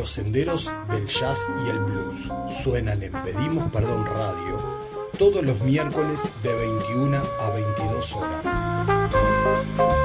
Los senderos del jazz y el blues suenan en Pedimos Perdón Radio todos los miércoles de 21 a 22 horas.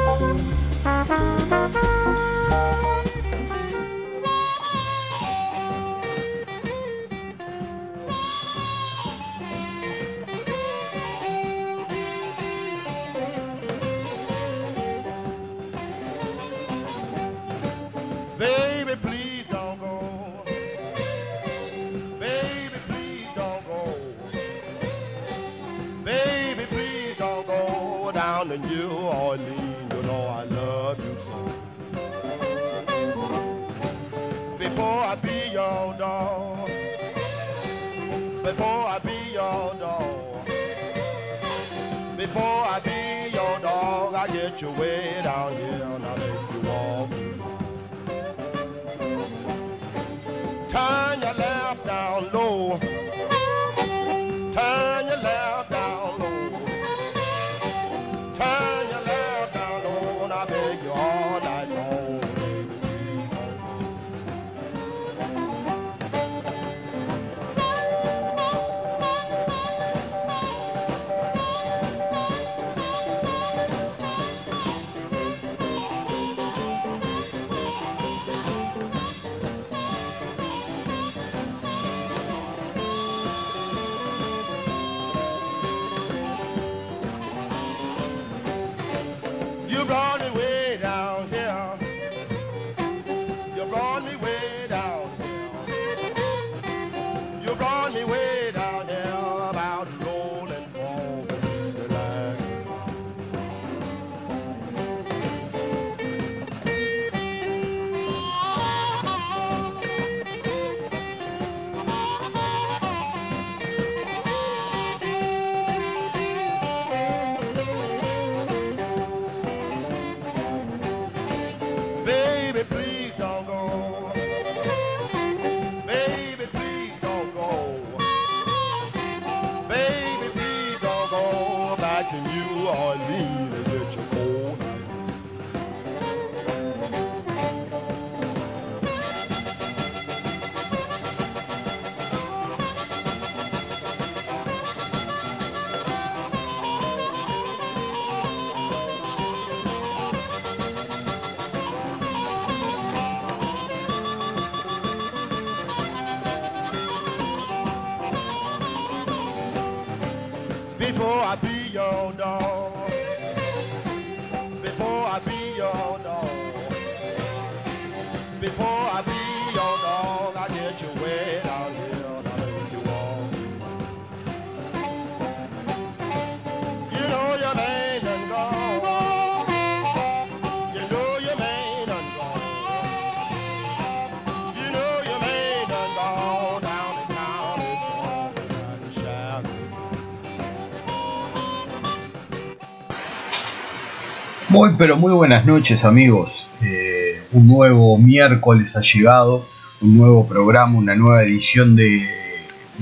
Pero muy buenas noches amigos. Eh, un nuevo miércoles ha llegado, un nuevo programa, una nueva edición de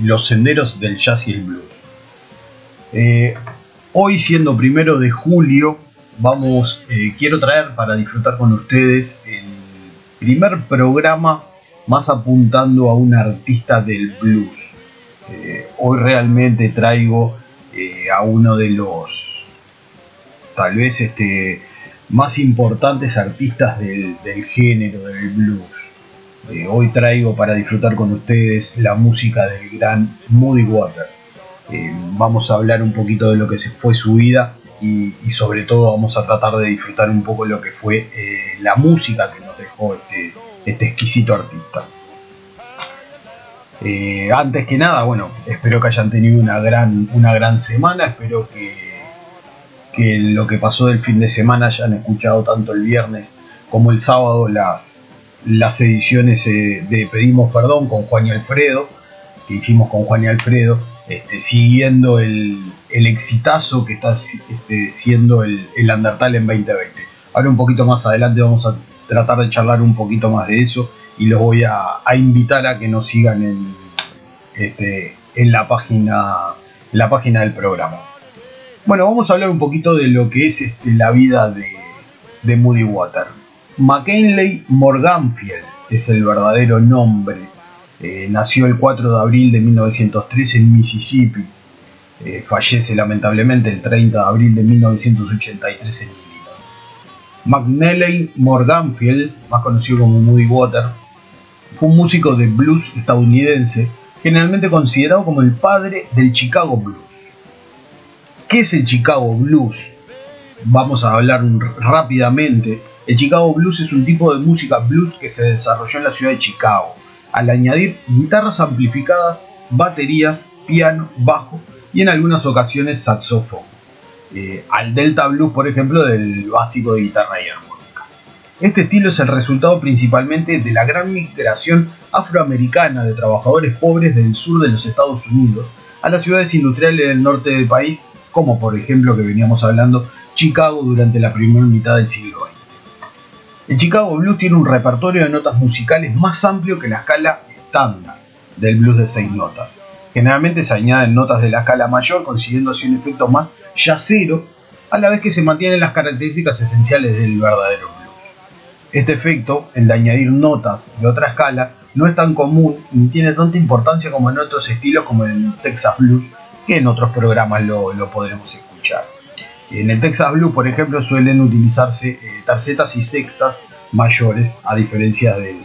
Los Senderos del Jazz y el Blues. Eh, hoy siendo primero de julio, vamos, eh, quiero traer para disfrutar con ustedes el primer programa más apuntando a un artista del blues. Hoy realmente traigo a uno de los tal vez este, más importantes artistas del, del género del blues. Eh, hoy traigo para disfrutar con ustedes la música del gran Moody Water. Eh, vamos a hablar un poquito de lo que fue su vida y, sobre todo vamos a tratar de disfrutar un poco lo que fue eh, la música que nos dejó este, este exquisito artista. Antes que nada, bueno, espero que hayan tenido una gran, una gran semana, espero que, que lo que pasó del fin de semana hayan escuchado tanto el viernes como el sábado las, las ediciones eh, de Pedimos Perdón con Juan y Alfredo, que hicimos con Juan y Alfredo, este, siguiendo el, el exitazo que está este, siendo el, el Undertale en 2020. Ahora un poquito más adelante vamos a tratar de charlar un poquito más de eso y los voy a, a invitar a que nos sigan en, este, en la página en la página del programa. Bueno, vamos a hablar un poquito de lo que es este, la vida de, de Moody Water. McKinley Morganfield es el verdadero nombre. Eh, nació el 4 de abril de 1903 en Mississippi. Eh, fallece lamentablemente el 30 de abril de 1983 en Illinois. McNally Morganfield, más conocido como Moody Water, fue un músico de blues estadounidense, generalmente considerado como el padre del Chicago Blues. ¿Qué es el Chicago Blues? Vamos a hablar rápidamente. El Chicago Blues es un tipo de música blues que se desarrolló en la ciudad de Chicago, al añadir guitarras amplificadas, baterías, piano, bajo y en algunas ocasiones saxofón. Eh, al Delta Blues, por ejemplo, del básico de guitarra y armónica. Este estilo es el resultado principalmente de la gran migración afroamericana de trabajadores pobres del sur de los Estados Unidos a las ciudades industriales del norte del país, como por ejemplo que veníamos hablando, Chicago durante la primera mitad del siglo XX. El Chicago Blues tiene un repertorio de notas musicales más amplio que la escala estándar del blues de seis notas. Generalmente se añaden notas de la escala mayor, consiguiendo así un efecto más yacero, a la vez que se mantienen las características esenciales del verdadero blues. Este efecto, el de añadir notas de otra escala, no es tan común ni tiene tanta importancia como en otros estilos como el Texas Blues, que en otros programas lo, podremos escuchar. En el Texas Blues, por ejemplo, suelen utilizarse eh, y sextas mayores, a diferencia del,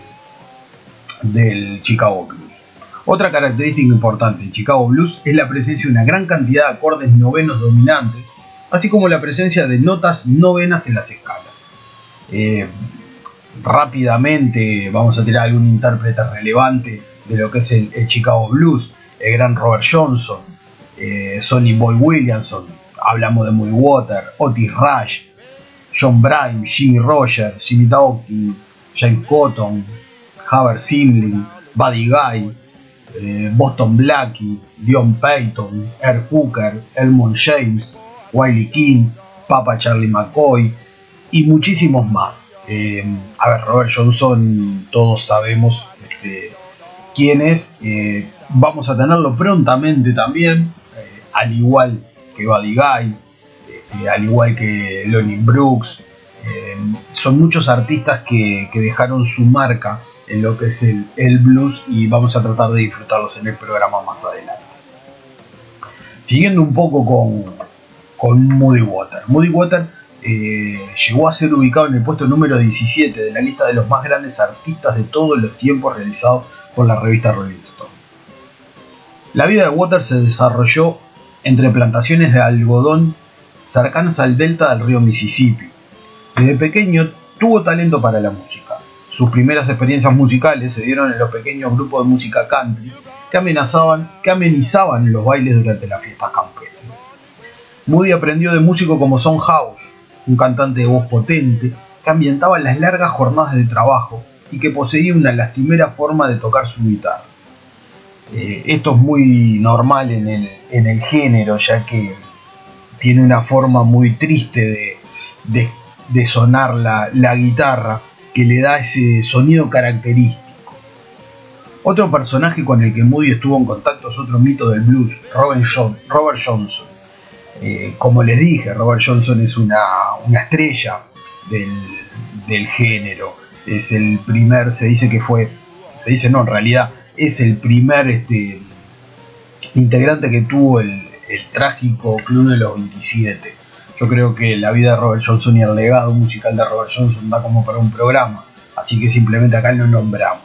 del Chicago Blues. Otra característica importante en Chicago Blues es la presencia de una gran cantidad de acordes novenos dominantes, así como la presencia de notas novenas en las escalas. Eh, rápidamente vamos a tirar algún intérprete relevante de lo que es el, Chicago Blues, el gran Robert Johnson, eh, Sonny Boy Williamson, hablamos de Muy Water, Otis Rush, John Bryan, Jimmy Rogers, Jimmy Dawkins, James Cotton, Haber Simling, Buddy Guy, eh, Boston Blackie, Dion Payton, Air Hooker, Elmond James, Wiley King, Papa Charlie McCoy y muchísimos más. Eh, a ver, Robert Johnson, todos sabemos este, quién es. Vamos a tenerlo prontamente también, al igual que Buddy Guy, este, al igual que Lonnie Brooks. son muchos artistas que dejaron su marca en lo que es el, blues y vamos a tratar de disfrutarlos en el programa más adelante. Siguiendo un poco con, con Moody Water. Moody Water eh, llegó a ser ubicado en el puesto número 17 de la lista de los más grandes artistas de todos los tiempos realizados por la revista Rolling Stone. La vida de Water se desarrolló entre plantaciones de algodón cercanas al delta del río Mississippi. Desde pequeño tuvo talento para la música sus primeras experiencias musicales se dieron en los pequeños grupos de música country que amenazaban, que amenizaban los bailes durante las fiestas campestres. Moody aprendió de músicos como Son House, un cantante de voz potente que ambientaba las largas jornadas de trabajo y que poseía una lastimera forma de tocar su guitarra. Eh, esto es muy normal en el, género, ya que tiene una forma muy triste de, sonar la guitarra que le da ese sonido característico. Otro personaje con el que Moody estuvo en contacto es otro mito del blues, Robert, Johnson. Eh, como les dije, Robert Johnson es una, estrella del, género. Es el primer, se dice que fue, se dice no, en realidad es el primer este, integrante que tuvo el, trágico Club de los 27 yo creo que la vida de Robert Johnson y el legado musical de Robert Johnson da como para un programa, así que simplemente acá lo nombramos.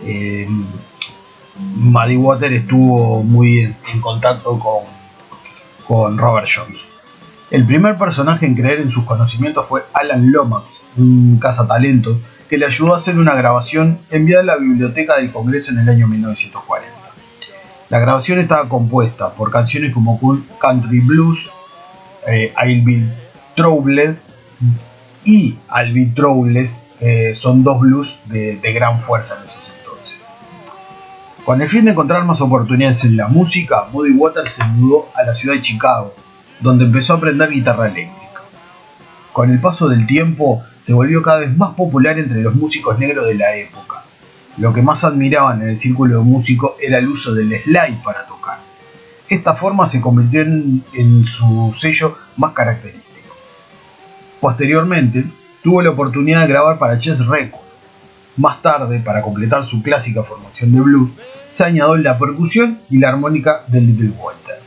Eh, Water estuvo muy en, contacto con, con Robert Johnson. El primer personaje en creer en sus conocimientos fue Alan Lomax, un cazatalento que le ayudó a hacer una grabación enviada a la biblioteca del Congreso en el año 1940. La grabación estaba compuesta por canciones como Country Blues, eh, I'll Troubled y I'll Be eh, son dos blues de, gran fuerza en esos entonces. Con el fin de encontrar más oportunidades en la música, Moody Waters se mudó a la ciudad de Chicago, donde empezó a aprender guitarra eléctrica. Con el paso del tiempo, se volvió cada vez más popular entre los músicos negros de la época. Lo que más admiraban en el círculo de era el uso del slide para tocar esta forma se convirtió en, su sello más característico. Posteriormente, tuvo la oportunidad de grabar para Chess Records. Más tarde, para completar su clásica formación de blues, se añadió la percusión y la armónica del Little Walter.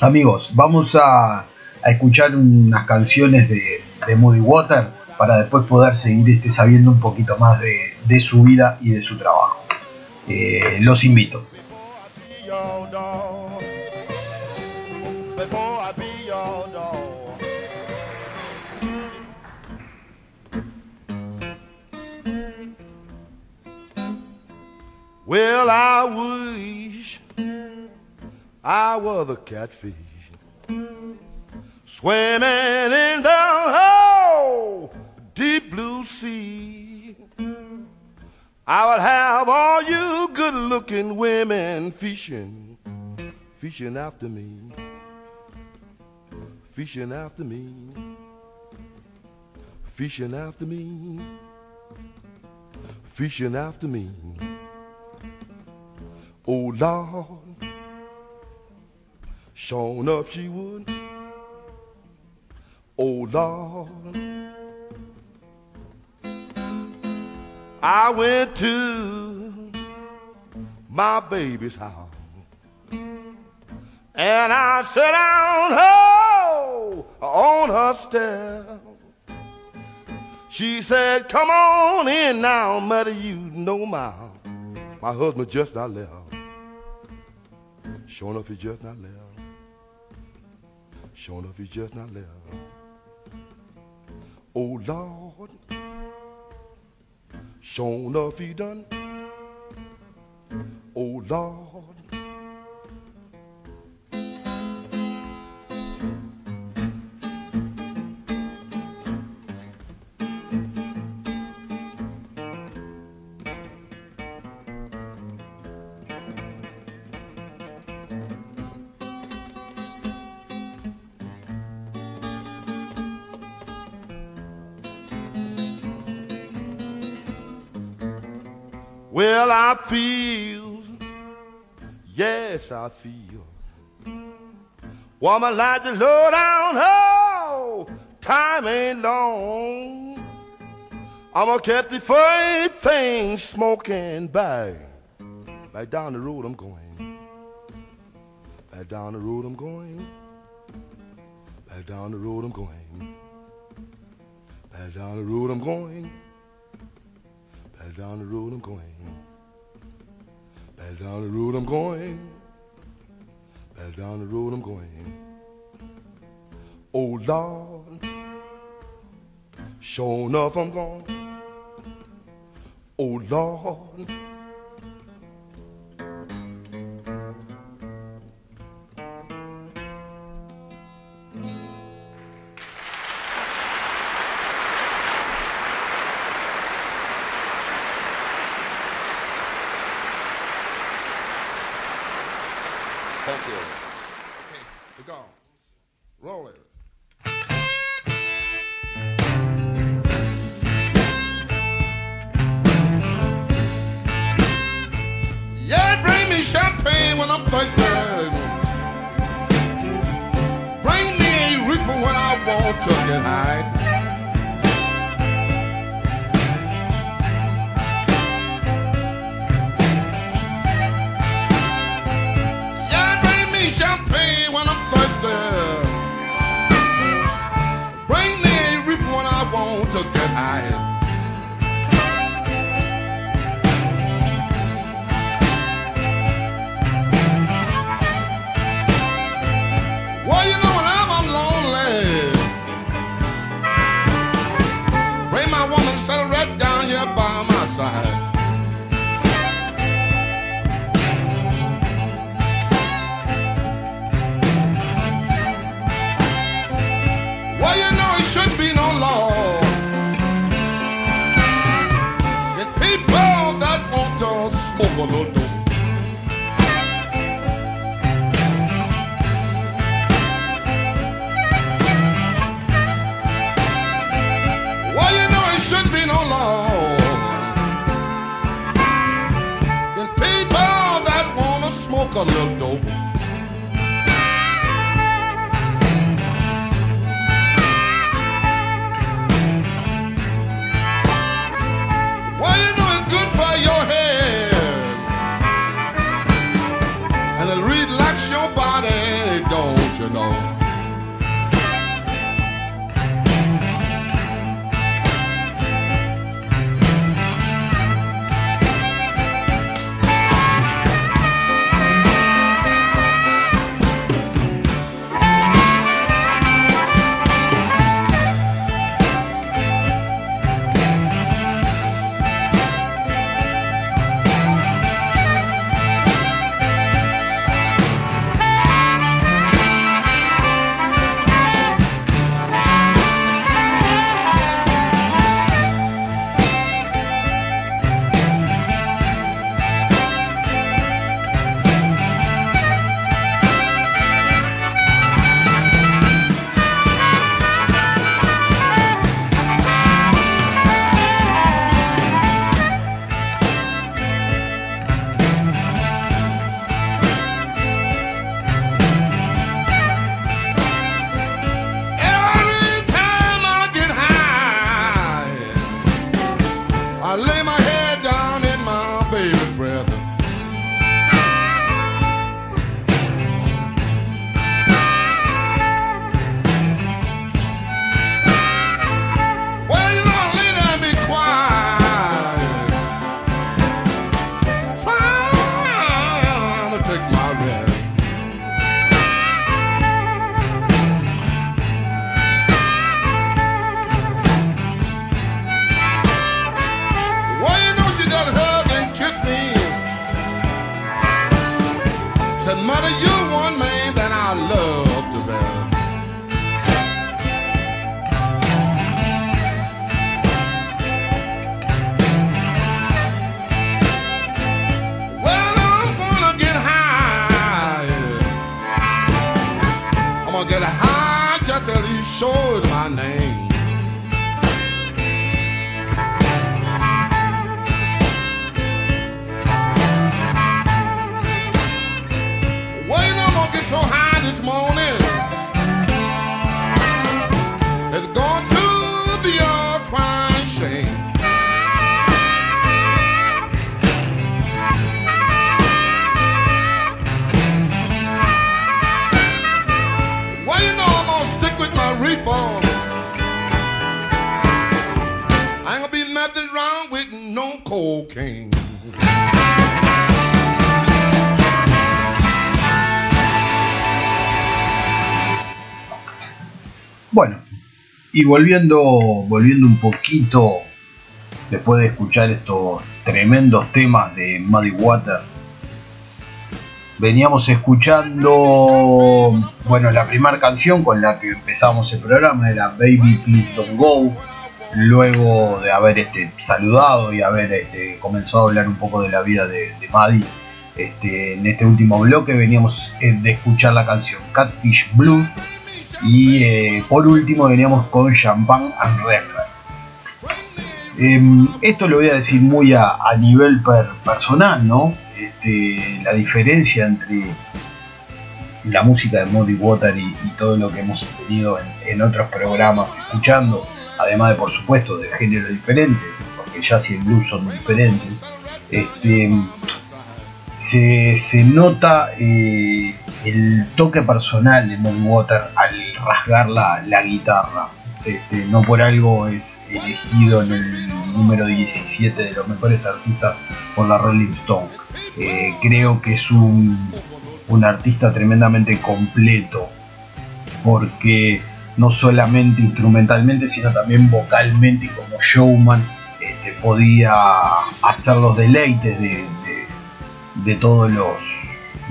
Amigos, vamos a, escuchar unas canciones de, de, Moody Water para después poder seguir este, sabiendo un poquito más de, su vida y de su trabajo. Eh, los invito. A swimming in the whole deep blue sea. I would have all you good looking women fishing, fishing after me, fishing after me, fishing after me, fishing after me. Oh Lord, sure enough she would. Oh Lord, I went to my baby's house and I sat down on her step. She said, Come on in now, mother, you know my, my husband just not left. Sure enough, he just not left. Sure enough, he just not left. Oh Lord, sure enough, he done. Oh Lord. I feel, yes, I feel. Woman like the low down, oh, time ain't long. I'm gonna keep the freight thing smoking back. Back down the road I'm going. Back down the road I'm going. Back down the road I'm going. Back down the road I'm going. Back down the road I'm going. Back down the road I'm going. Back down the road I'm going. Oh Lord, sure enough I'm gone. Oh Lord. Gracias. Y volviendo, volviendo un poquito, después de escuchar estos tremendos temas de Muddy Water, veníamos escuchando, bueno, la primera canción con la que empezamos el programa era Baby Please Don't Go. Luego de haber este, saludado y haber este, comenzado a hablar un poco de la vida de, de Maddie, este, en este último bloque veníamos eh, de escuchar la canción Catfish Blue y eh, por último veníamos con Champagne and. Em, esto lo voy a decir muy a, a nivel per- personal, ¿no? Este, la diferencia entre la música de Muddy Water y, todo lo que hemos tenido en, otros programas escuchando, además de por supuesto de géneros diferentes, porque jazz y el blues son diferentes, este, se, se nota eh, el toque personal de Muddy Water rasgar la, guitarra. Este, no por algo es elegido en el número 17 de los mejores artistas por la Rolling Stone. Eh, creo que es un, un artista tremendamente completo porque no solamente instrumentalmente sino también vocalmente y como showman este, podía hacer los deleites de, de- de todos los,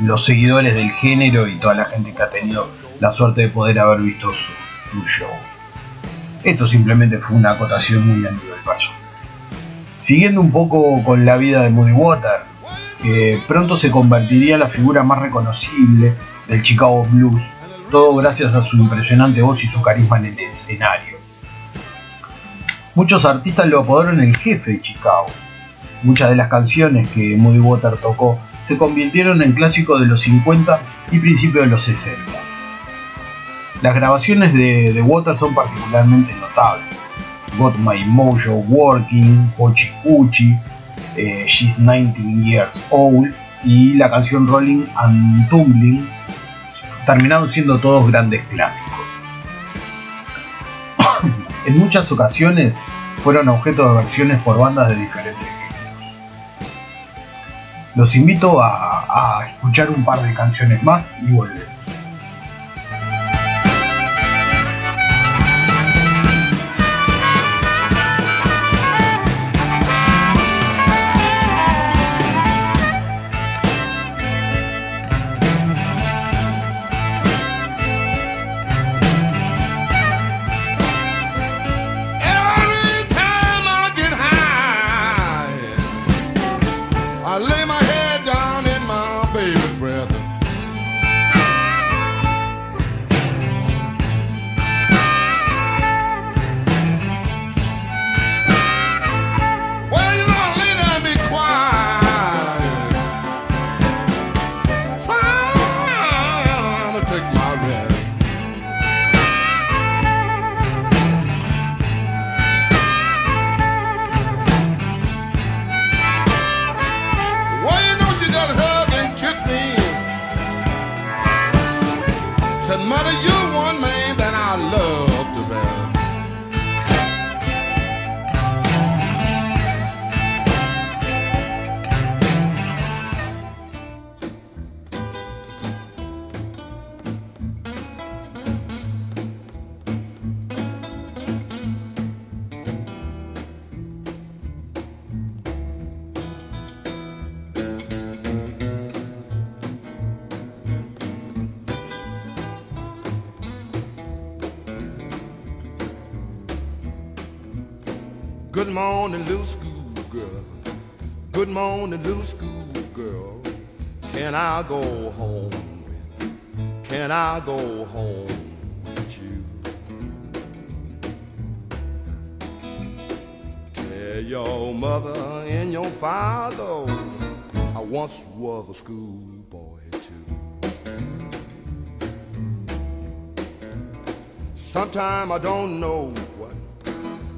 los seguidores del género y toda la gente que ha tenido la suerte de poder haber visto su, show. Esto simplemente fue una acotación muy a nivel paso. Siguiendo un poco con la vida de Moody Water, que pronto se convertiría en la figura más reconocible del Chicago Blues, todo gracias a su impresionante voz y su carisma en el escenario. Muchos artistas lo apodaron el jefe de Chicago. Muchas de las canciones que Moody Water tocó se convirtieron en clásicos de los 50 y principios de los 60. Las grabaciones de, de Water son particularmente notables. Got My Mojo Working, Ochi Cuchi, eh, She's 19 Years Old y la canción Rolling and Tumbling terminaron siendo todos grandes clásicos. en muchas ocasiones fueron objeto de versiones por bandas de diferentes géneros. Los invito a, a escuchar un par de canciones más y volvemos. Sometime I don't know what.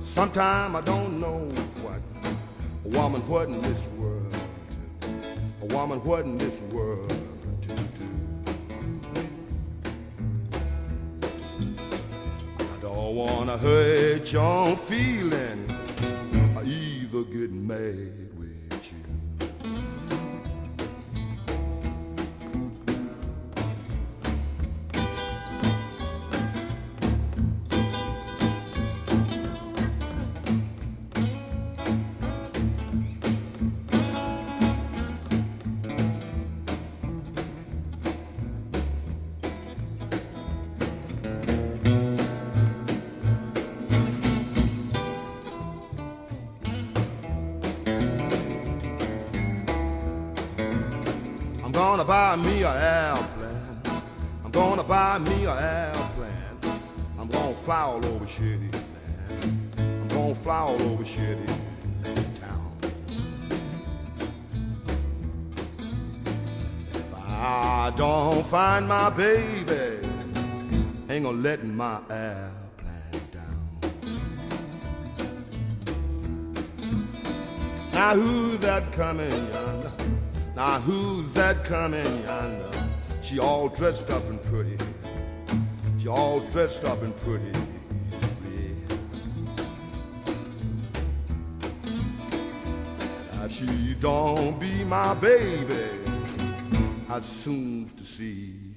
Sometime I don't know what. A woman what in this world. A woman what in this world to do. I don't wanna hurt your feeling. I either get mad buy me a airplane. I'm gonna buy me a airplane. I'm gonna fly all over shitty land. I'm gonna fly all over shitty town. If I don't find my baby, ain't gonna let my airplane down. Now who's that coming yonder? Now who's that coming yonder? She all dressed up and pretty. She all dressed up and pretty. If she don't be my baby, I'd soon to see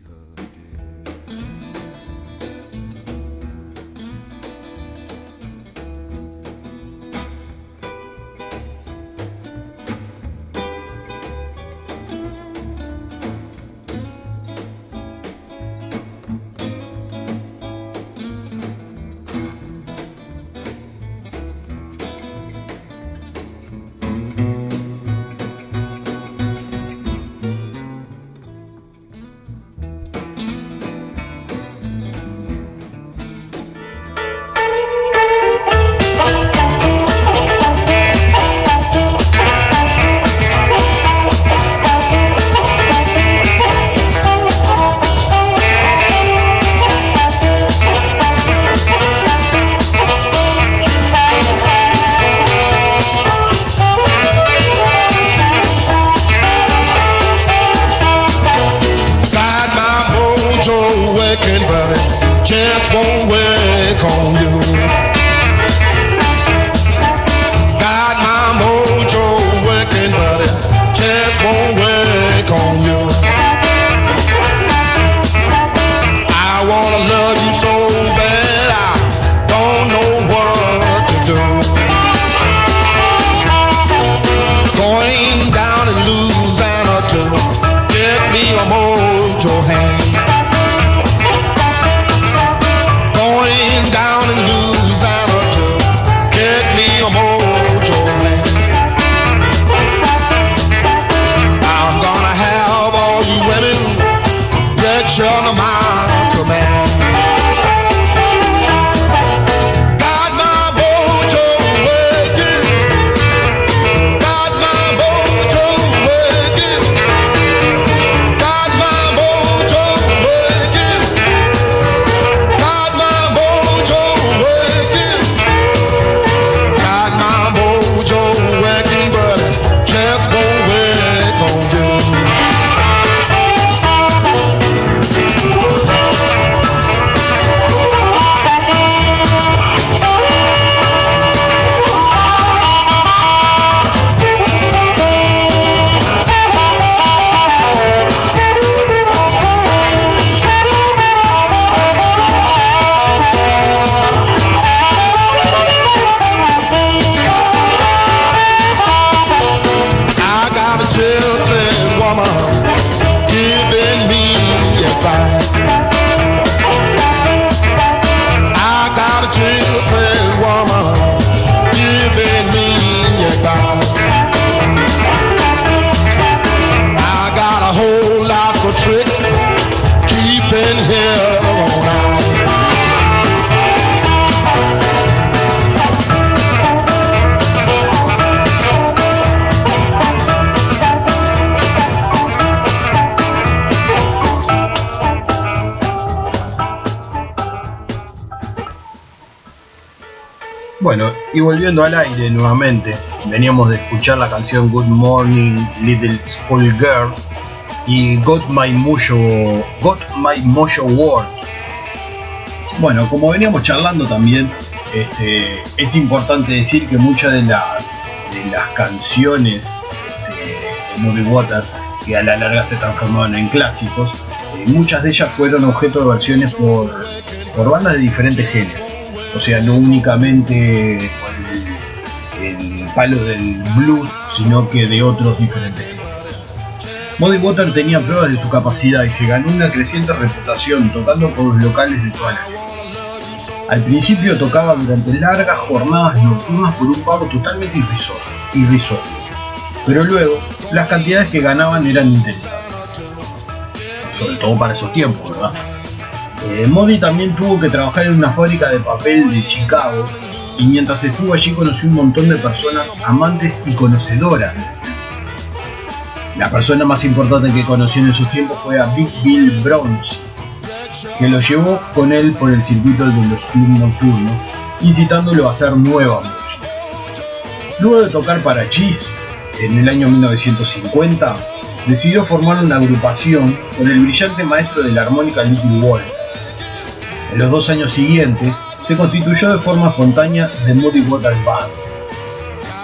volviendo al aire nuevamente, veníamos de escuchar la canción Good Morning Little School Girl y Got My Mojo, Got My Mojo World. Bueno, como veníamos charlando también, este, es importante decir que muchas de las, de las canciones de Movie Water, que a la larga se transformaron en clásicos, eh, muchas de ellas fueron objeto de versiones por, por bandas de diferentes géneros. O sea, no únicamente con el, el palo del blues, sino que de otros diferentes. Muddy Water tenía pruebas de su capacidad y se ganó una creciente reputación tocando por los locales de toda la. Al principio tocaba durante largas jornadas nocturnas por un pago totalmente irrisorio, pero luego las cantidades que ganaban eran interesantes. Sobre todo para esos tiempos, ¿verdad? Eh, Modi también tuvo que trabajar en una fábrica de papel de Chicago y mientras estuvo allí conoció un montón de personas amantes y conocedoras. La persona más importante que conoció en esos tiempos fue a Big Bill Browns, que lo llevó con él por el circuito de los clubes nocturnos, incitándolo a hacer nueva música. Luego de tocar para Cheese en el año 1950, decidió formar una agrupación con el brillante maestro de la armónica Little Walter. En los dos años siguientes, se constituyó de forma espontánea The Muddy Water Band.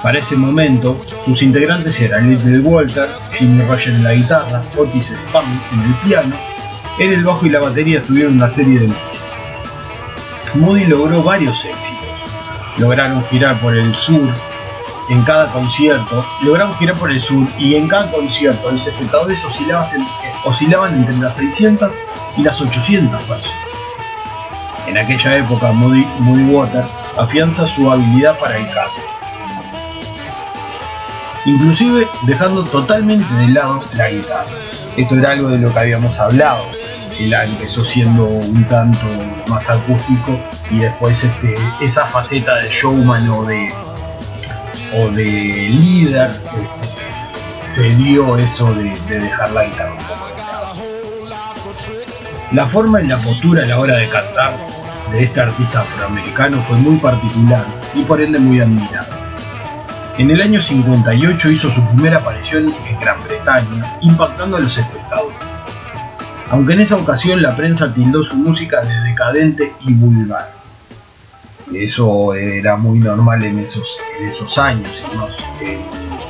Para ese momento, sus integrantes eran Little Walter, Jimmy Roger en la guitarra, Otis Spam en el piano, en el bajo y la batería tuvieron una serie de músicos. Moody logró varios éxitos. Lograron girar por el sur en cada concierto, lograron girar por el sur y en cada concierto los espectadores oscilaban, oscilaban entre las 600 y las 800 personas. En aquella época, Moody, Water afianza su habilidad para el canto, inclusive dejando totalmente de lado la guitarra. Esto era algo de lo que habíamos hablado. Él empezó siendo un tanto más acústico y después este, esa faceta de showman o de, o de líder este, se dio eso de, de dejar la guitarra. La forma y la postura a la hora de cantar de este artista afroamericano fue muy particular y por ende muy admirado. En el año 58 hizo su primera aparición en Gran Bretaña, impactando a los espectadores. Aunque en esa ocasión la prensa tildó su música de decadente y vulgar. Eso era muy normal en esos, en esos años, en,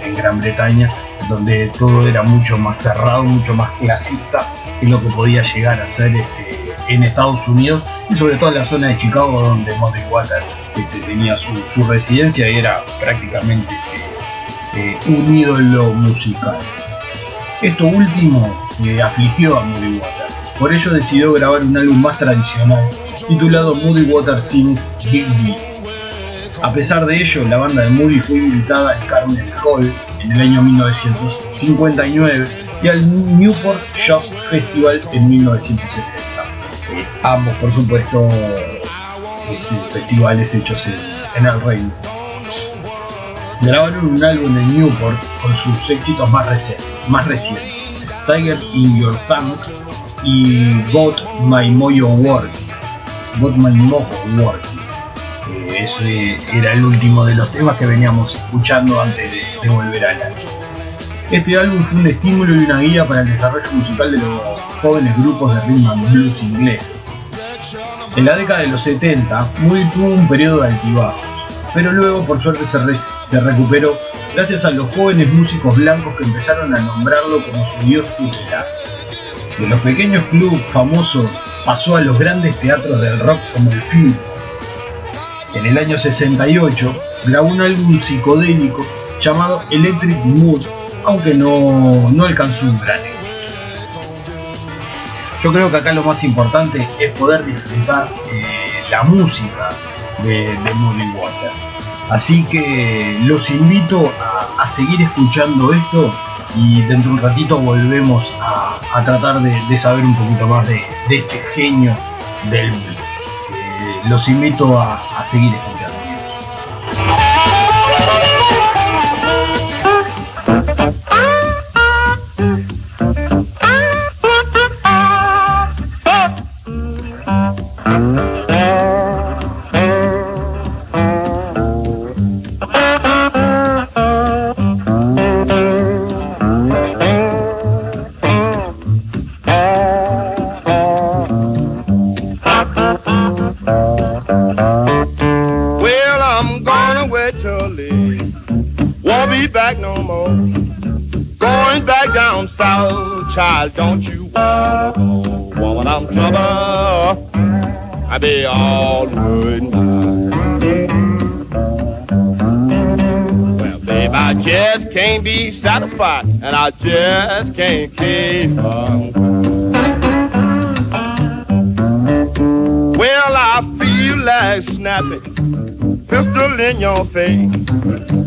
en Gran Bretaña, donde todo era mucho más cerrado, mucho más clasista que lo que podía llegar a ser este, en Estados Unidos y sobre todo en la zona de Chicago donde Muddy Water este, tenía su, residencia y era prácticamente eh, un ídolo musical. Esto último le afligió a Muddy Water, por ello decidió grabar un álbum más tradicional titulado Muddy Water Sings Big. A pesar de ello, la banda de Moody fue invitada al Carnegie Hall en el año 1959 y al Newport Jazz Festival en 1960. Ambos, por supuesto, este, festivales hechos en, el Reino. Grabaron un álbum en Newport con sus éxitos más, recientes, más recientes, Tiger in Your Tank y Got My Mojo Working. Got My Mojo Working. Eh, ese era el último de los temas que veníamos escuchando antes de, de volver al álbum. Este álbum fue un estímulo y una guía para el desarrollo musical de los jóvenes grupos de rhythm and blues ingleses. En la década de los 70, Moody tuvo un periodo de altibajos, pero luego por suerte se, re se, recuperó gracias a los jóvenes músicos blancos que empezaron a nombrarlo como su dios tutelar. De los pequeños clubes famosos pasó a los grandes teatros del rock como el Film. En el año 68 grabó un álbum psicodélico llamado Electric Mood, aunque no, no alcanzó un gran éxito. Yo creo que acá lo más importante es poder disfrutar eh, la música de, de Moody Water. Así que los invito a, seguir escuchando esto y dentro de un ratito volvemos a, tratar de, saber un poquito más de, este genio del blues. Eh, los invito a, a seguir escuchando. Satisfied, and I just can't keep on. Well, I feel like snapping, pistol in your face.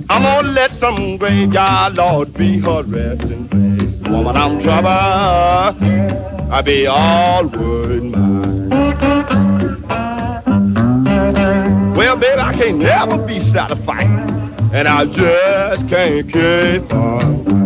I'm gonna let some graveyard lord be her resting place. Woman, I'm trouble. I be all word mine. Well, baby, I can't never be satisfied, and I just can't keep on.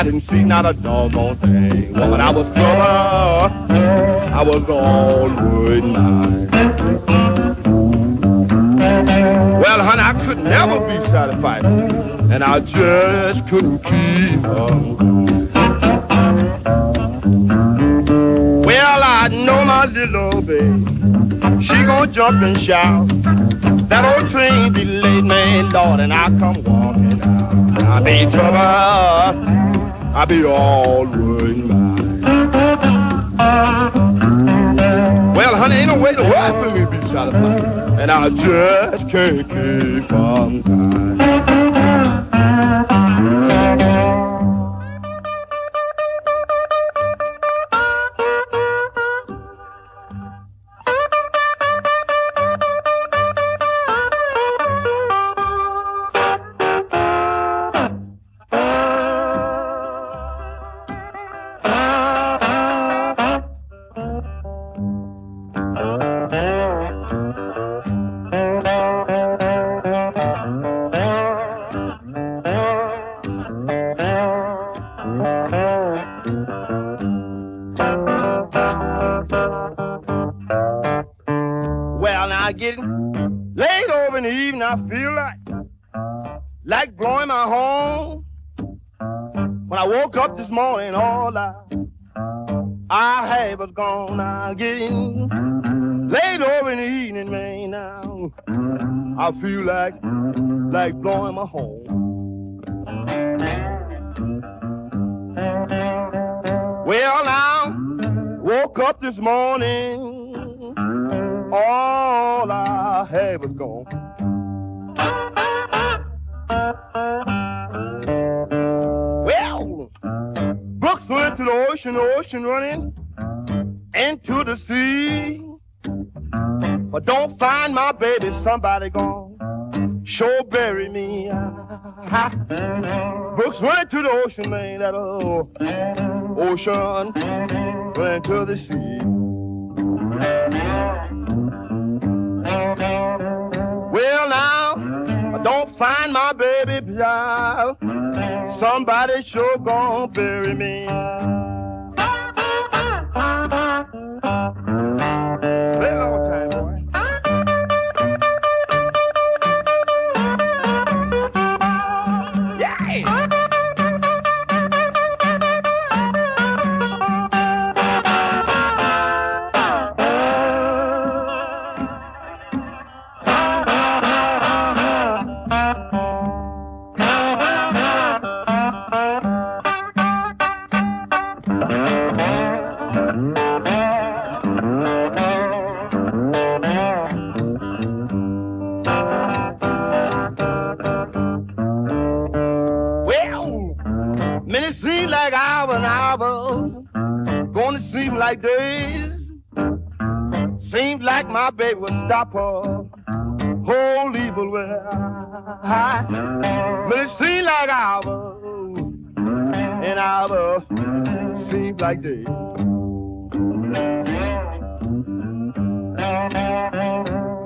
I didn't see not a doggone thing. Woman, I was trouble, I was wood night. Well, honey, I could never be satisfied, and I just couldn't keep up. Well, I know my little baby, she gonna jump and shout. That old train delayed me, Lord, and I come walking out. I be trouble, I be all Well, honey, ain't no way to work for me to be satisfied, and I just can't keep on this morning, all I, I have was gone. I'm getting late over in the evening, man. Now I feel like like blowing my horn. Well, now woke up this morning, all I have was gone. To the ocean, ocean running into the sea. But don't find my baby, somebody gone. Sure bury me. Books running to the ocean, man, that old ocean running to the sea. Well, now, don't find my baby, child. Somebody sure gonna bury me. Like days. Seems like my baby would stop her whole evil way. But it seems like hours and hours seems like days.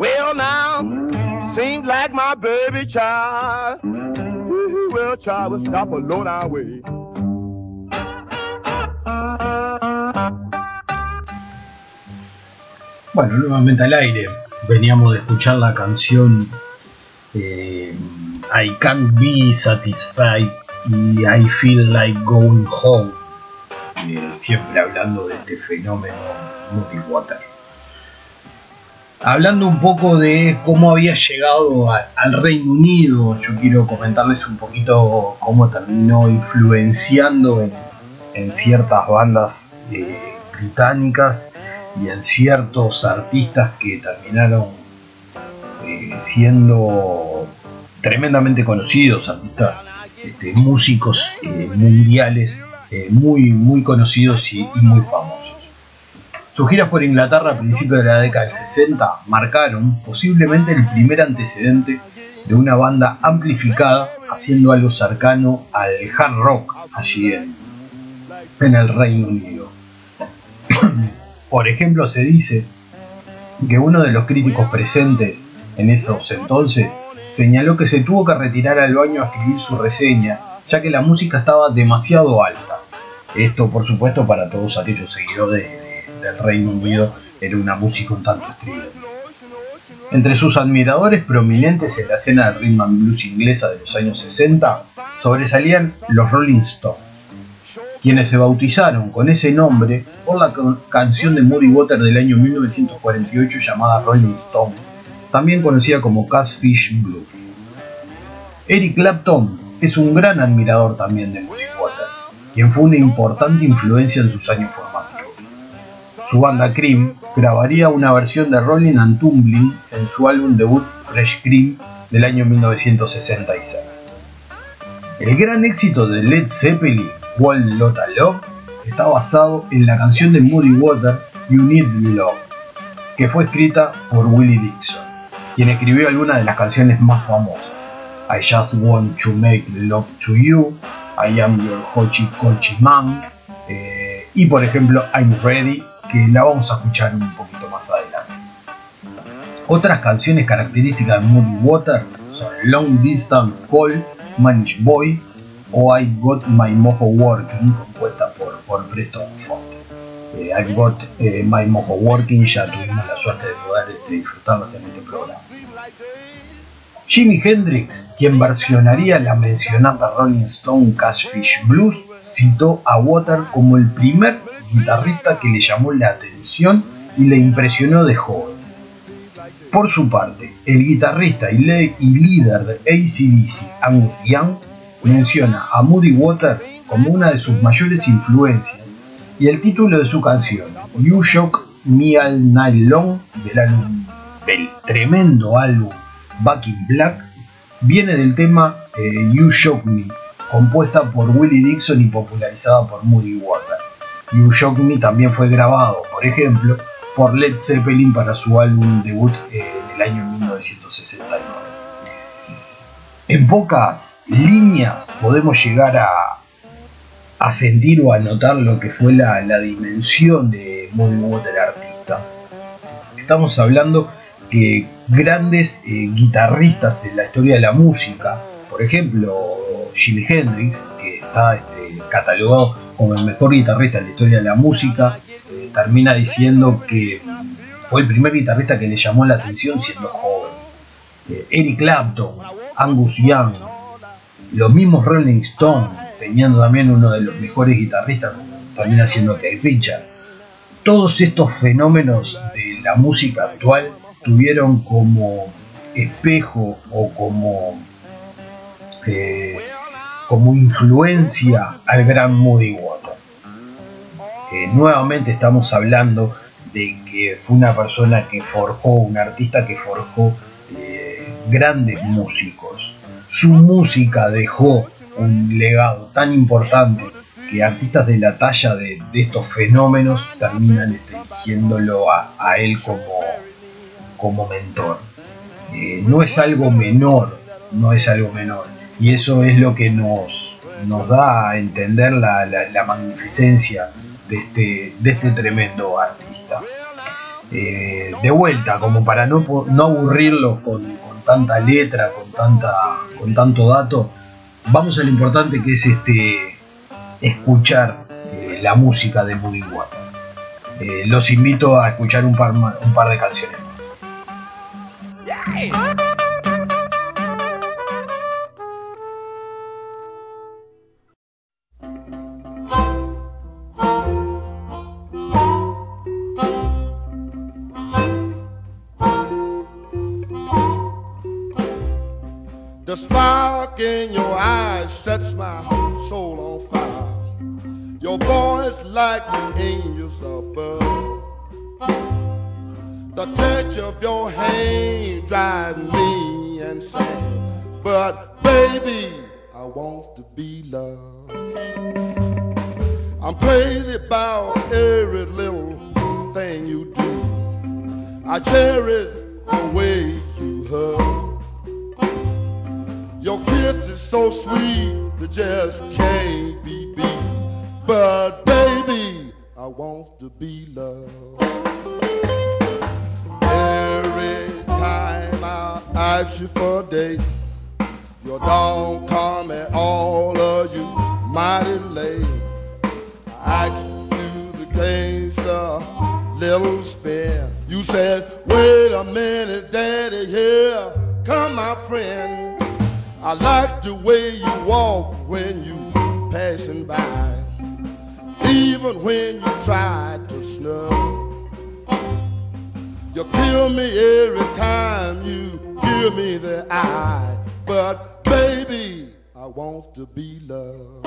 Well now, seems like my baby child. Well, child will stop a low down way. Bueno, nuevamente al aire. Veníamos de escuchar la canción eh, I Can't Be Satisfied y I Feel Like Going Home. Eh, siempre hablando de este fenómeno Muddy Water. Hablando un poco de cómo había llegado al Reino Unido, yo quiero comentarles un poquito cómo terminó influenciando en, en ciertas bandas eh, británicas y en ciertos artistas que terminaron eh, siendo tremendamente conocidos, artistas, este, músicos eh, mundiales eh, muy, muy conocidos y, muy famosos. Sus giras por Inglaterra a principios de la década del 60 marcaron posiblemente el primer antecedente de una banda amplificada haciendo algo cercano al hard rock allí en, en el Reino Unido. Por ejemplo, se dice que uno de los críticos presentes en esos entonces señaló que se tuvo que retirar al baño a escribir su reseña, ya que la música estaba demasiado alta. Esto, por supuesto, para todos aquellos seguidores de- del Reino Unido era una música un tanto estridente. Entre sus admiradores prominentes en la escena del rhythm and blues inglesa de los años 60 sobresalían los Rolling Stones, quienes se bautizaron con ese nombre por la can- canción de Muddy Water del año 1948 llamada Rolling Stone, también conocida como Catfish Blues. Eric Clapton es un gran admirador también de Muddy Water, quien fue una importante influencia en sus años formativos. Su banda Cream grabaría una versión de Rolling and Tumbling en su álbum debut Fresh Cream del año 1966. El gran éxito de Led Zeppelin, One Lotta Love, está basado en la canción de Muddy Water, You Need Love, que fue escrita por Willie Dixon, quien escribió algunas de las canciones más famosas. I Just Want to Make Love to You, I Am Your Hochi Kochi Man, eh, y por ejemplo I'm Ready, que la vamos a escuchar un poquito más adelante. Otras canciones características de Muddy Water son Long Distance Call, Manish Boy o I Got My Mojo Working, compuesta por, por Preston Font. Eh, I Got eh, My Mojo Working, ya tuvimos la suerte de poder este, en este programa. Jimi Hendrix, quien versionaría la mencionada Rolling Stone Catfish Blues, citó a Water como el primer guitarrista que le llamó la atención y le impresionó de joven. Por su parte, el guitarrista y, y líder de ACDC, Angus Young, menciona a Muddy Water como una de sus mayores influencias y el título de su canción, You Shock Me All Night Long, del álbum, del tremendo álbum Back in Black, viene del tema eh, You Shock Me, compuesta por Willie Dixon y popularizada por Muddy Water. You Shock Me también fue grabado, por ejemplo, por Led Zeppelin para su álbum debut eh, en el año 1969. En pocas líneas podemos llegar a, a sentir o a notar lo que fue la, dimensión de Muddy Water artista. Estamos hablando que grandes eh, guitarristas en la historia de la música, por ejemplo Jimi Hendrix, que está este, catalogado como el mejor guitarrista en la historia de la música, eh, termina diciendo que fue el primer guitarrista que le llamó la atención siendo joven. Eh, Eric Clapton, Angus Young, los mismos Rolling Stones, teniendo también uno de los mejores guitarristas, también haciendo Keith Richard. Todos estos fenómenos de la música actual tuvieron como espejo o como, eh, como influencia al gran Moody Water. Eh, nuevamente estamos hablando de que fue una persona que forjó, un artista que forjó eh, grandes músicos. Su música dejó un legado tan importante que artistas de la talla de, estos fenómenos terminan eligiéndolo a, él como, como mentor. Eh, no es algo menor, no es algo menor. Y eso es lo que nos, nos da a entender la, la- magnificencia de este, de este tremendo artista. Eh, de vuelta, como para no, no con tanta letra, con, tanta, con tanto dato, vamos a lo importante que es este escuchar eh, la música de Water. Eh, los invito a escuchar un par, un par de canciones. The spark in your eyes sets my soul on fire. Your voice like angels above. The touch of your hand drives me insane. But baby, I want to be loved. I'm crazy about every little thing you do. I cherish the way you hug. Your kiss is so sweet that just can't be beat. But baby, I want to be loved. Every time I ask you for a date, you don't come at all of you mighty late. I asked you the game's a little spin. You said, wait a minute, daddy, here come my friend. I like the way you walk when you passing by, even when you try to snub. You kill me every time you give me the eye, but baby, I want to be loved.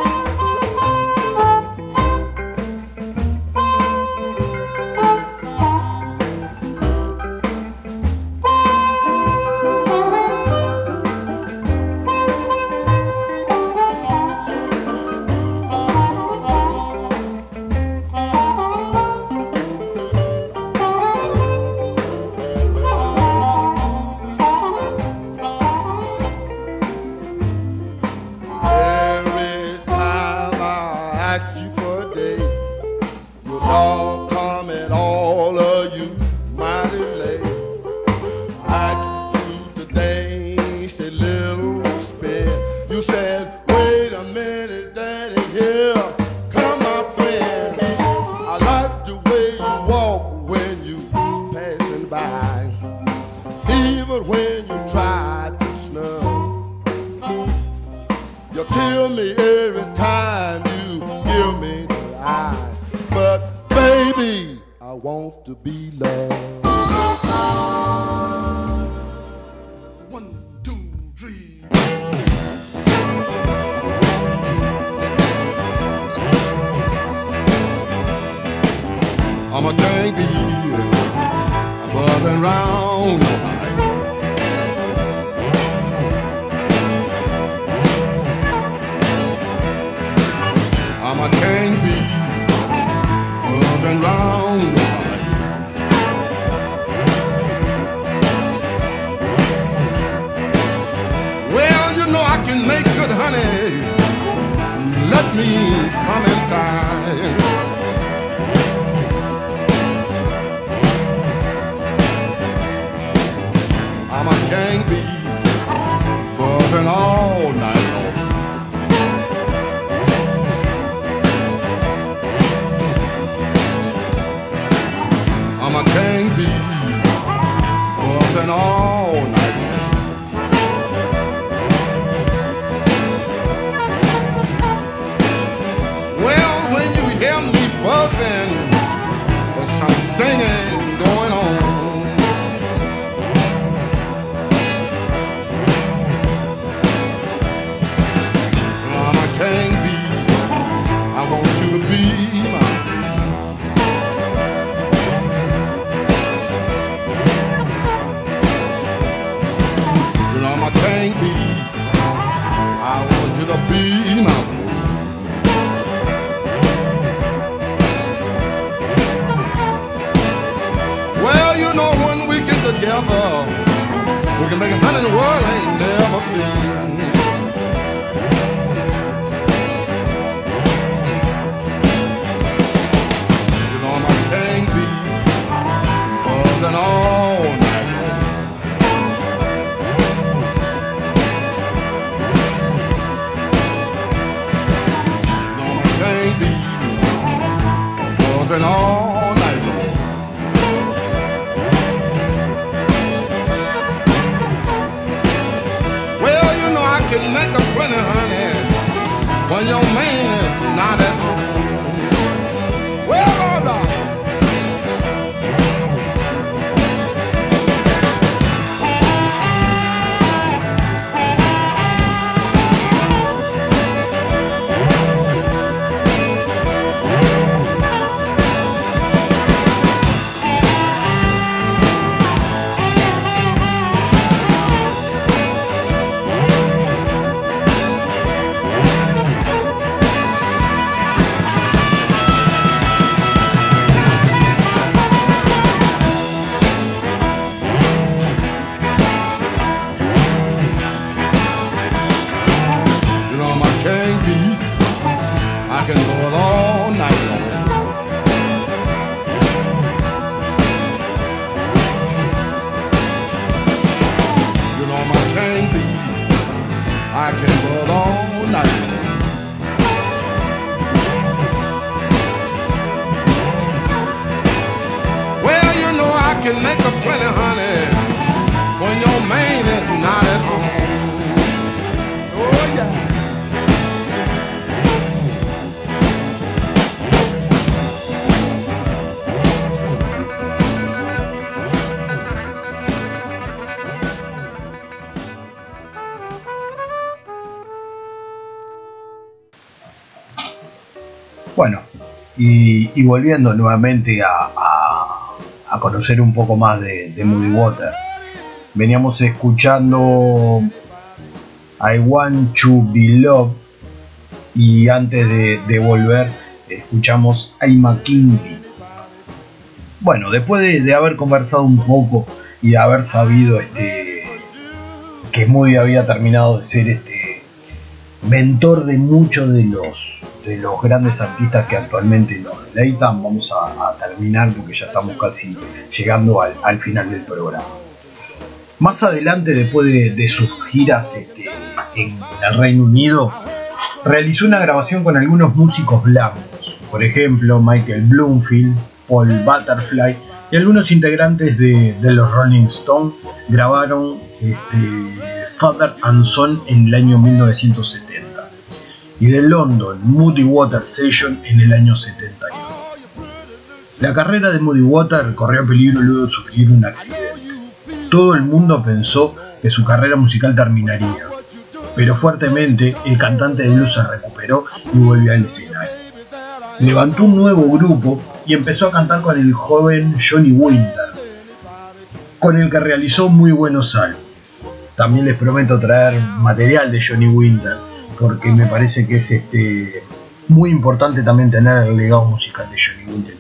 Y, volviendo nuevamente a, a- conocer un poco más de, Moody Water, veníamos escuchando I Want to Be Loved y antes de, volver escuchamos a Bee. Bueno, después de, de haber conversado un poco y de haber sabido este, que Moody había terminado de ser este mentor de muchos de los de los grandes artistas que actualmente nos deleitan. Vamos a, terminar porque ya estamos casi llegando al, al final del programa. Más adelante, después de, sus giras este, en el Reino Unido, realizó una grabación con algunos músicos blancos, por ejemplo Michael Bloomfield, Paul Butterfly y algunos integrantes de, de los Rolling Stones grabaron este, Father and Son en el año 1970 y de London Moody Water Session en el año 72. La carrera de Moody Water corrió peligro luego de sufrir un accidente. Todo el mundo pensó que su carrera musical terminaría, pero fuertemente el cantante de blues se recuperó y volvió al escenario. Levantó un nuevo grupo y empezó a cantar con el joven Johnny Winter, con el que realizó muy buenos álbumes. También les prometo traer material de Johnny Winter, porque me parece que es este muy importante también tener el legado musical de Johnny Winter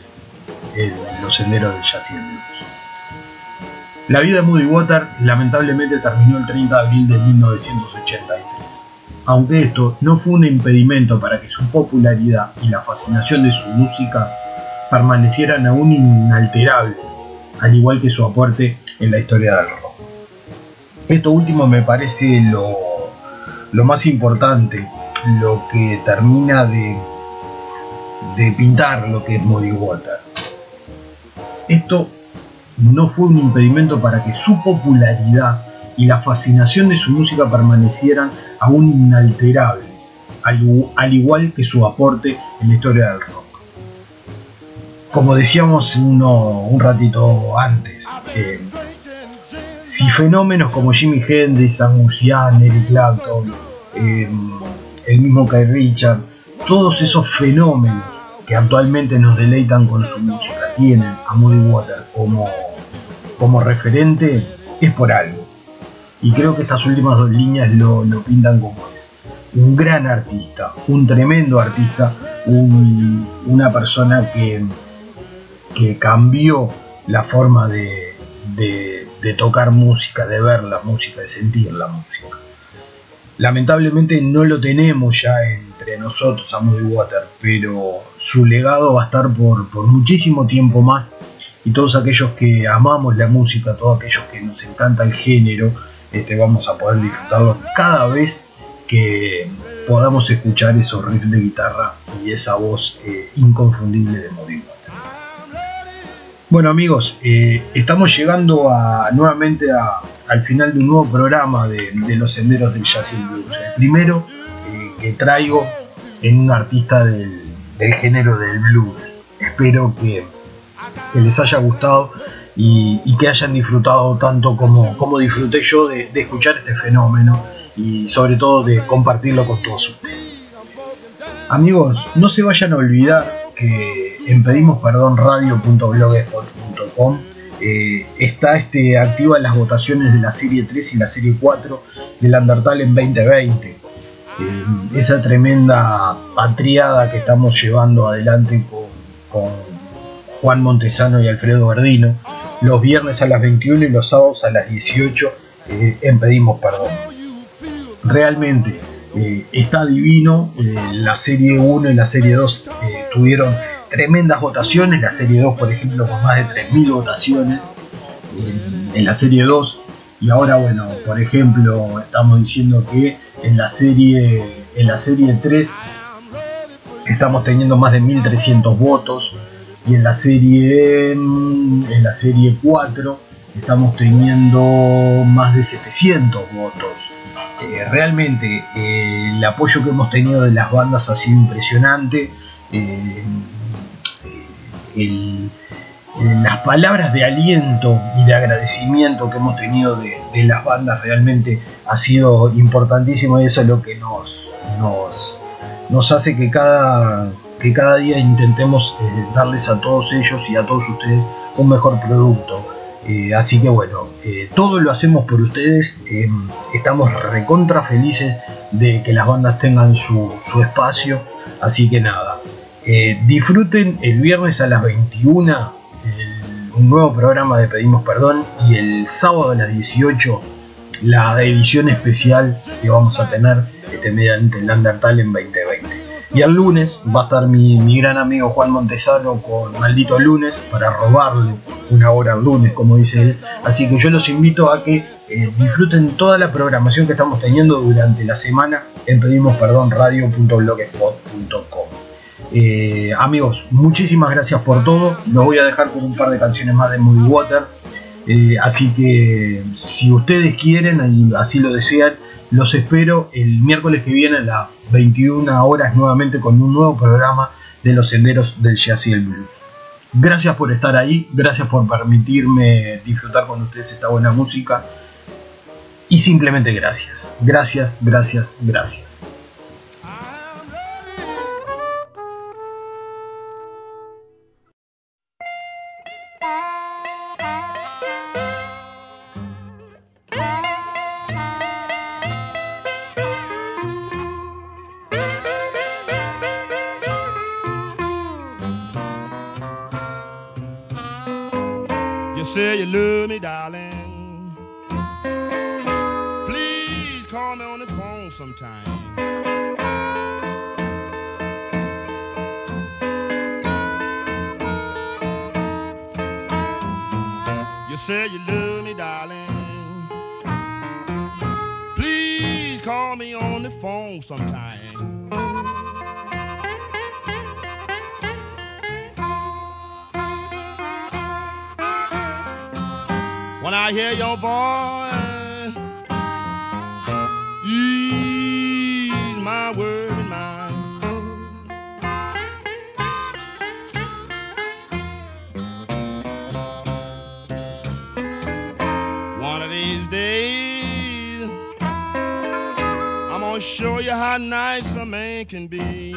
en los senderos del jazz y el. La vida de Moody Water lamentablemente terminó el 30 de abril de 1983. Aunque esto no fue un impedimento para que su popularidad y la fascinación de su música permanecieran aún inalterables, al igual que su aporte en la historia del rock. Esto último me parece lo, lo más importante, lo que termina de, de pintar lo que es Moody Water. Esto no fue un impedimento para que su popularidad y la fascinación de su música permanecieran aún inalterables, al igual que su aporte en la historia del rock. Como decíamos uno, un ratito antes, eh, si fenómenos como Jimi Hendrix, Angus Young, Eric Clapton, eh, el mismo Kai Richard, todos esos fenómenos que actualmente nos deleitan con su música tienen a Moody Water como, como referente, es por algo. Y creo que estas últimas dos líneas lo, lo pintan como es. Un gran artista, un tremendo artista, un- una persona que, que cambió la forma de- de tocar música, de ver la música, de sentir la música. Lamentablemente no lo tenemos ya entre nosotros a Moody Water, pero su legado va a estar por, por muchísimo tiempo más y todos aquellos que amamos la música, todos aquellos que nos encanta el género, este, vamos a poder disfrutarlo cada vez que podamos escuchar esos riffs de guitarra y esa voz eh, inconfundible de Moody Water. Bueno amigos, eh, estamos llegando a, nuevamente al final de un nuevo programa de, los senderos del jazz y blues. El primero eh, que traigo en un artista del, género del blues. Espero que, les haya gustado y, que hayan disfrutado tanto como, como disfruté yo de, escuchar este fenómeno y sobre todo de compartirlo con todos ustedes. Amigos, no se vayan a olvidar que en pedimos perdón radio.blogspot.com eh, está este, activa las votaciones de la serie 3 y la serie 4 del Undertale en 2020. Eh, esa tremenda patriada que estamos llevando adelante con, Juan Montesano y Alfredo Verdino, los viernes a las 21 y los sábados a las 18 eh, en Pedimos Perdón. Realmente eh, está divino. Eh, la serie 1 y la serie 2 eh, tuvieron tremendas votaciones. La serie 2, por ejemplo, con más de 3.000 votaciones en la serie 2. Y ahora, bueno, por ejemplo, estamos diciendo que en la serie, en la serie 3 estamos teniendo más de 1.300 votos. Y en la serie, en la serie 4 estamos teniendo más de 700 votos. Eh, realmente eh, el apoyo que hemos tenido de las bandas ha sido impresionante. Eh, las palabras de aliento y de agradecimiento que hemos tenido de, las bandas realmente ha sido importantísimo y eso es lo que nos, nos, hace que cada, que cada día intentemos darles a todos ellos y a todos ustedes un mejor producto. Eh, así que bueno, eh, todo lo hacemos por ustedes. Eh, estamos recontra felices de que las bandas tengan su, espacio. Así que nada, disfruten el viernes a las 21 un nuevo programa de Pedimos Perdón y el sábado a las 18 la edición especial que vamos a tener este, mediante el en 2020. Y el lunes va a estar mi, gran amigo Juan Montesano con Maldito Lunes para robarle una hora al lunes, como dice él. Así que yo los invito a que eh, disfruten toda la programación que estamos teniendo durante la semana en pedimos perdón radio.blogspot.com. Eh, amigos, muchísimas gracias por todo. Los voy a dejar con un par de canciones más de Moody Water. Eh, así que si ustedes quieren y así lo desean, los espero el miércoles que viene a las 21 horas nuevamente con un nuevo programa de los senderos del jazz y el blues. Gracias por estar ahí, gracias por permitirme disfrutar con ustedes esta buena música y simplemente gracias, gracias, gracias, gracias. Say you love me, darling. Please call me on the phone sometime. You say you love me, darling. Please call me on the phone sometime. When I hear your voice. Ease my word and mind. One of these days, I'm gonna show you how nice a man can be.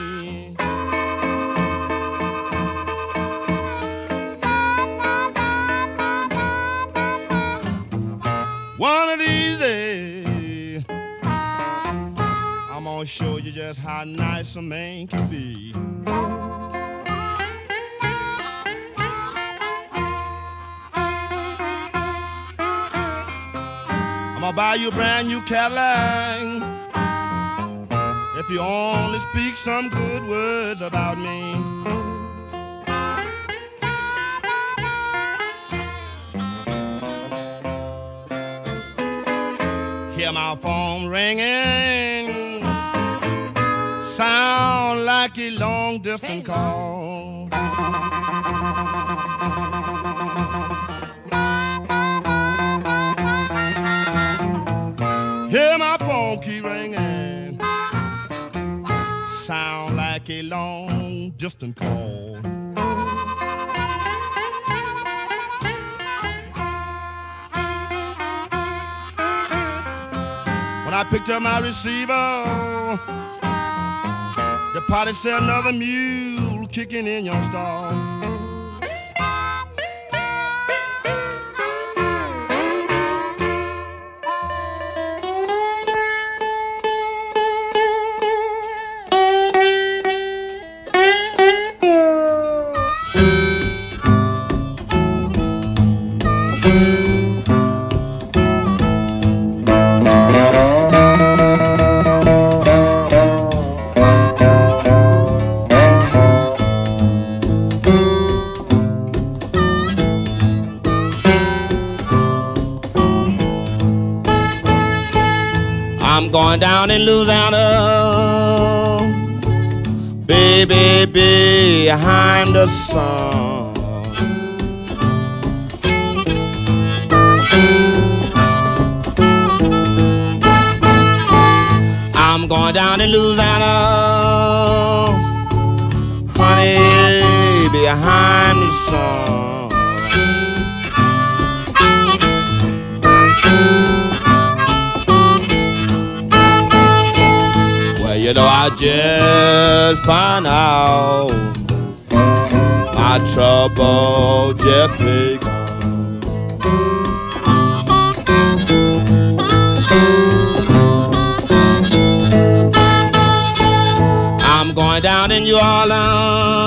Just how nice a man can be. I'm gonna buy you a brand new Cadillac if you only speak some good words about me. Hear my phone ringing, sound like a long distance call. Hear my phone keep ringing, sound like a long distance call. When I picked up my receiver, party said another mule kicking in your stall. Behind the sun. I'm going down in Louisiana, honey, behind the. Well, you know, I just found out my trouble just begun. I'm going down in New Orleans.